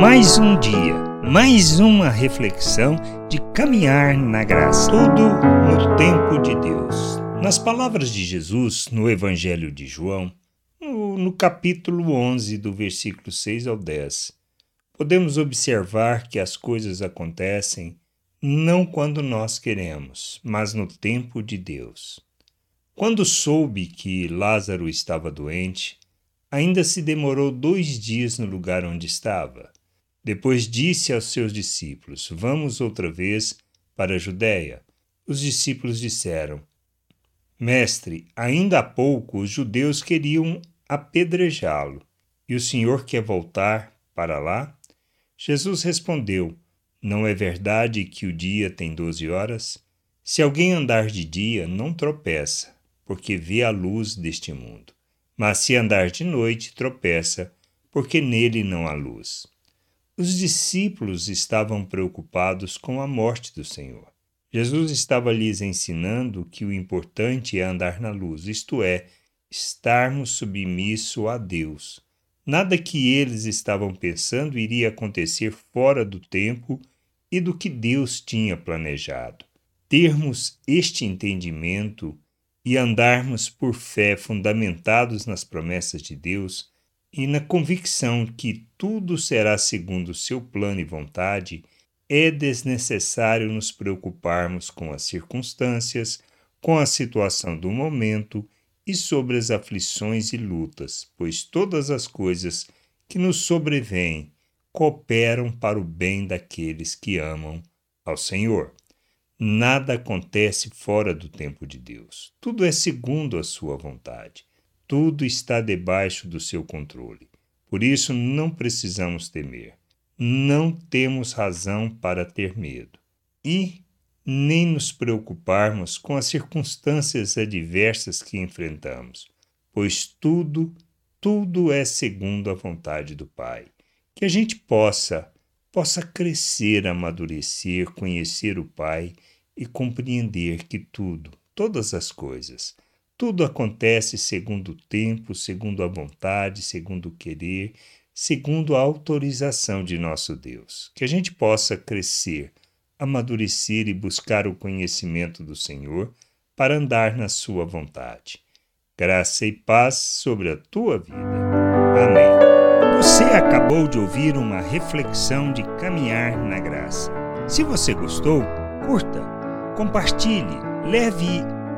Mais um dia, mais uma reflexão de caminhar na graça. Tudo no tempo de Deus. Nas palavras de Jesus no Evangelho de João, no, capítulo 11, do versículo 6 ao 10, podemos observar que as coisas acontecem não quando nós queremos, mas no tempo de Deus. Quando soube que Lázaro estava doente, ainda se demorou dois dias no lugar onde estava. Depois disse aos seus discípulos: Vamos outra vez para a Judéia. Os discípulos disseram: Mestre, ainda há pouco os judeus queriam apedrejá-lo, e o senhor quer voltar para lá? Jesus respondeu: Não é verdade que o dia tem doze horas? Se alguém andar de dia, não tropeça, porque vê a luz deste mundo. Mas se andar de noite, tropeça, porque nele não há luz. Os discípulos estavam preocupados com a morte do Senhor. Jesus estava lhes ensinando que o importante é andar na luz, isto é, estarmos submissos a Deus. Nada que eles estavam pensando iria acontecer fora do tempo e do que Deus tinha planejado. Termos este entendimento e andarmos por fé fundamentados nas promessas de Deus e na convicção que tudo será segundo seu plano e vontade, é desnecessário nos preocuparmos com as circunstâncias, com a situação do momento e sobre as aflições e lutas, pois todas as coisas que nos sobrevêm cooperam para o bem daqueles que amam ao Senhor. Nada acontece fora do tempo de Deus. Tudo é segundo a sua vontade. Tudo está debaixo do seu controle. Por isso não precisamos temer. Não temos razão para ter medo. E nem nos preocuparmos com as circunstâncias adversas que enfrentamos, pois tudo, tudo é segundo a vontade do Pai. Que a gente possa possa crescer, amadurecer, conhecer o Pai e compreender que tudo, todas as coisas, tudo acontece segundo o tempo, segundo a vontade, segundo o querer, segundo a autorização de nosso Deus. Que a gente possa crescer, amadurecer e buscar o conhecimento do Senhor para andar na Sua vontade. Graça e paz sobre a tua vida. Amém. Você acabou de ouvir uma reflexão de caminhar na graça. Se você gostou, curta, compartilhe, leve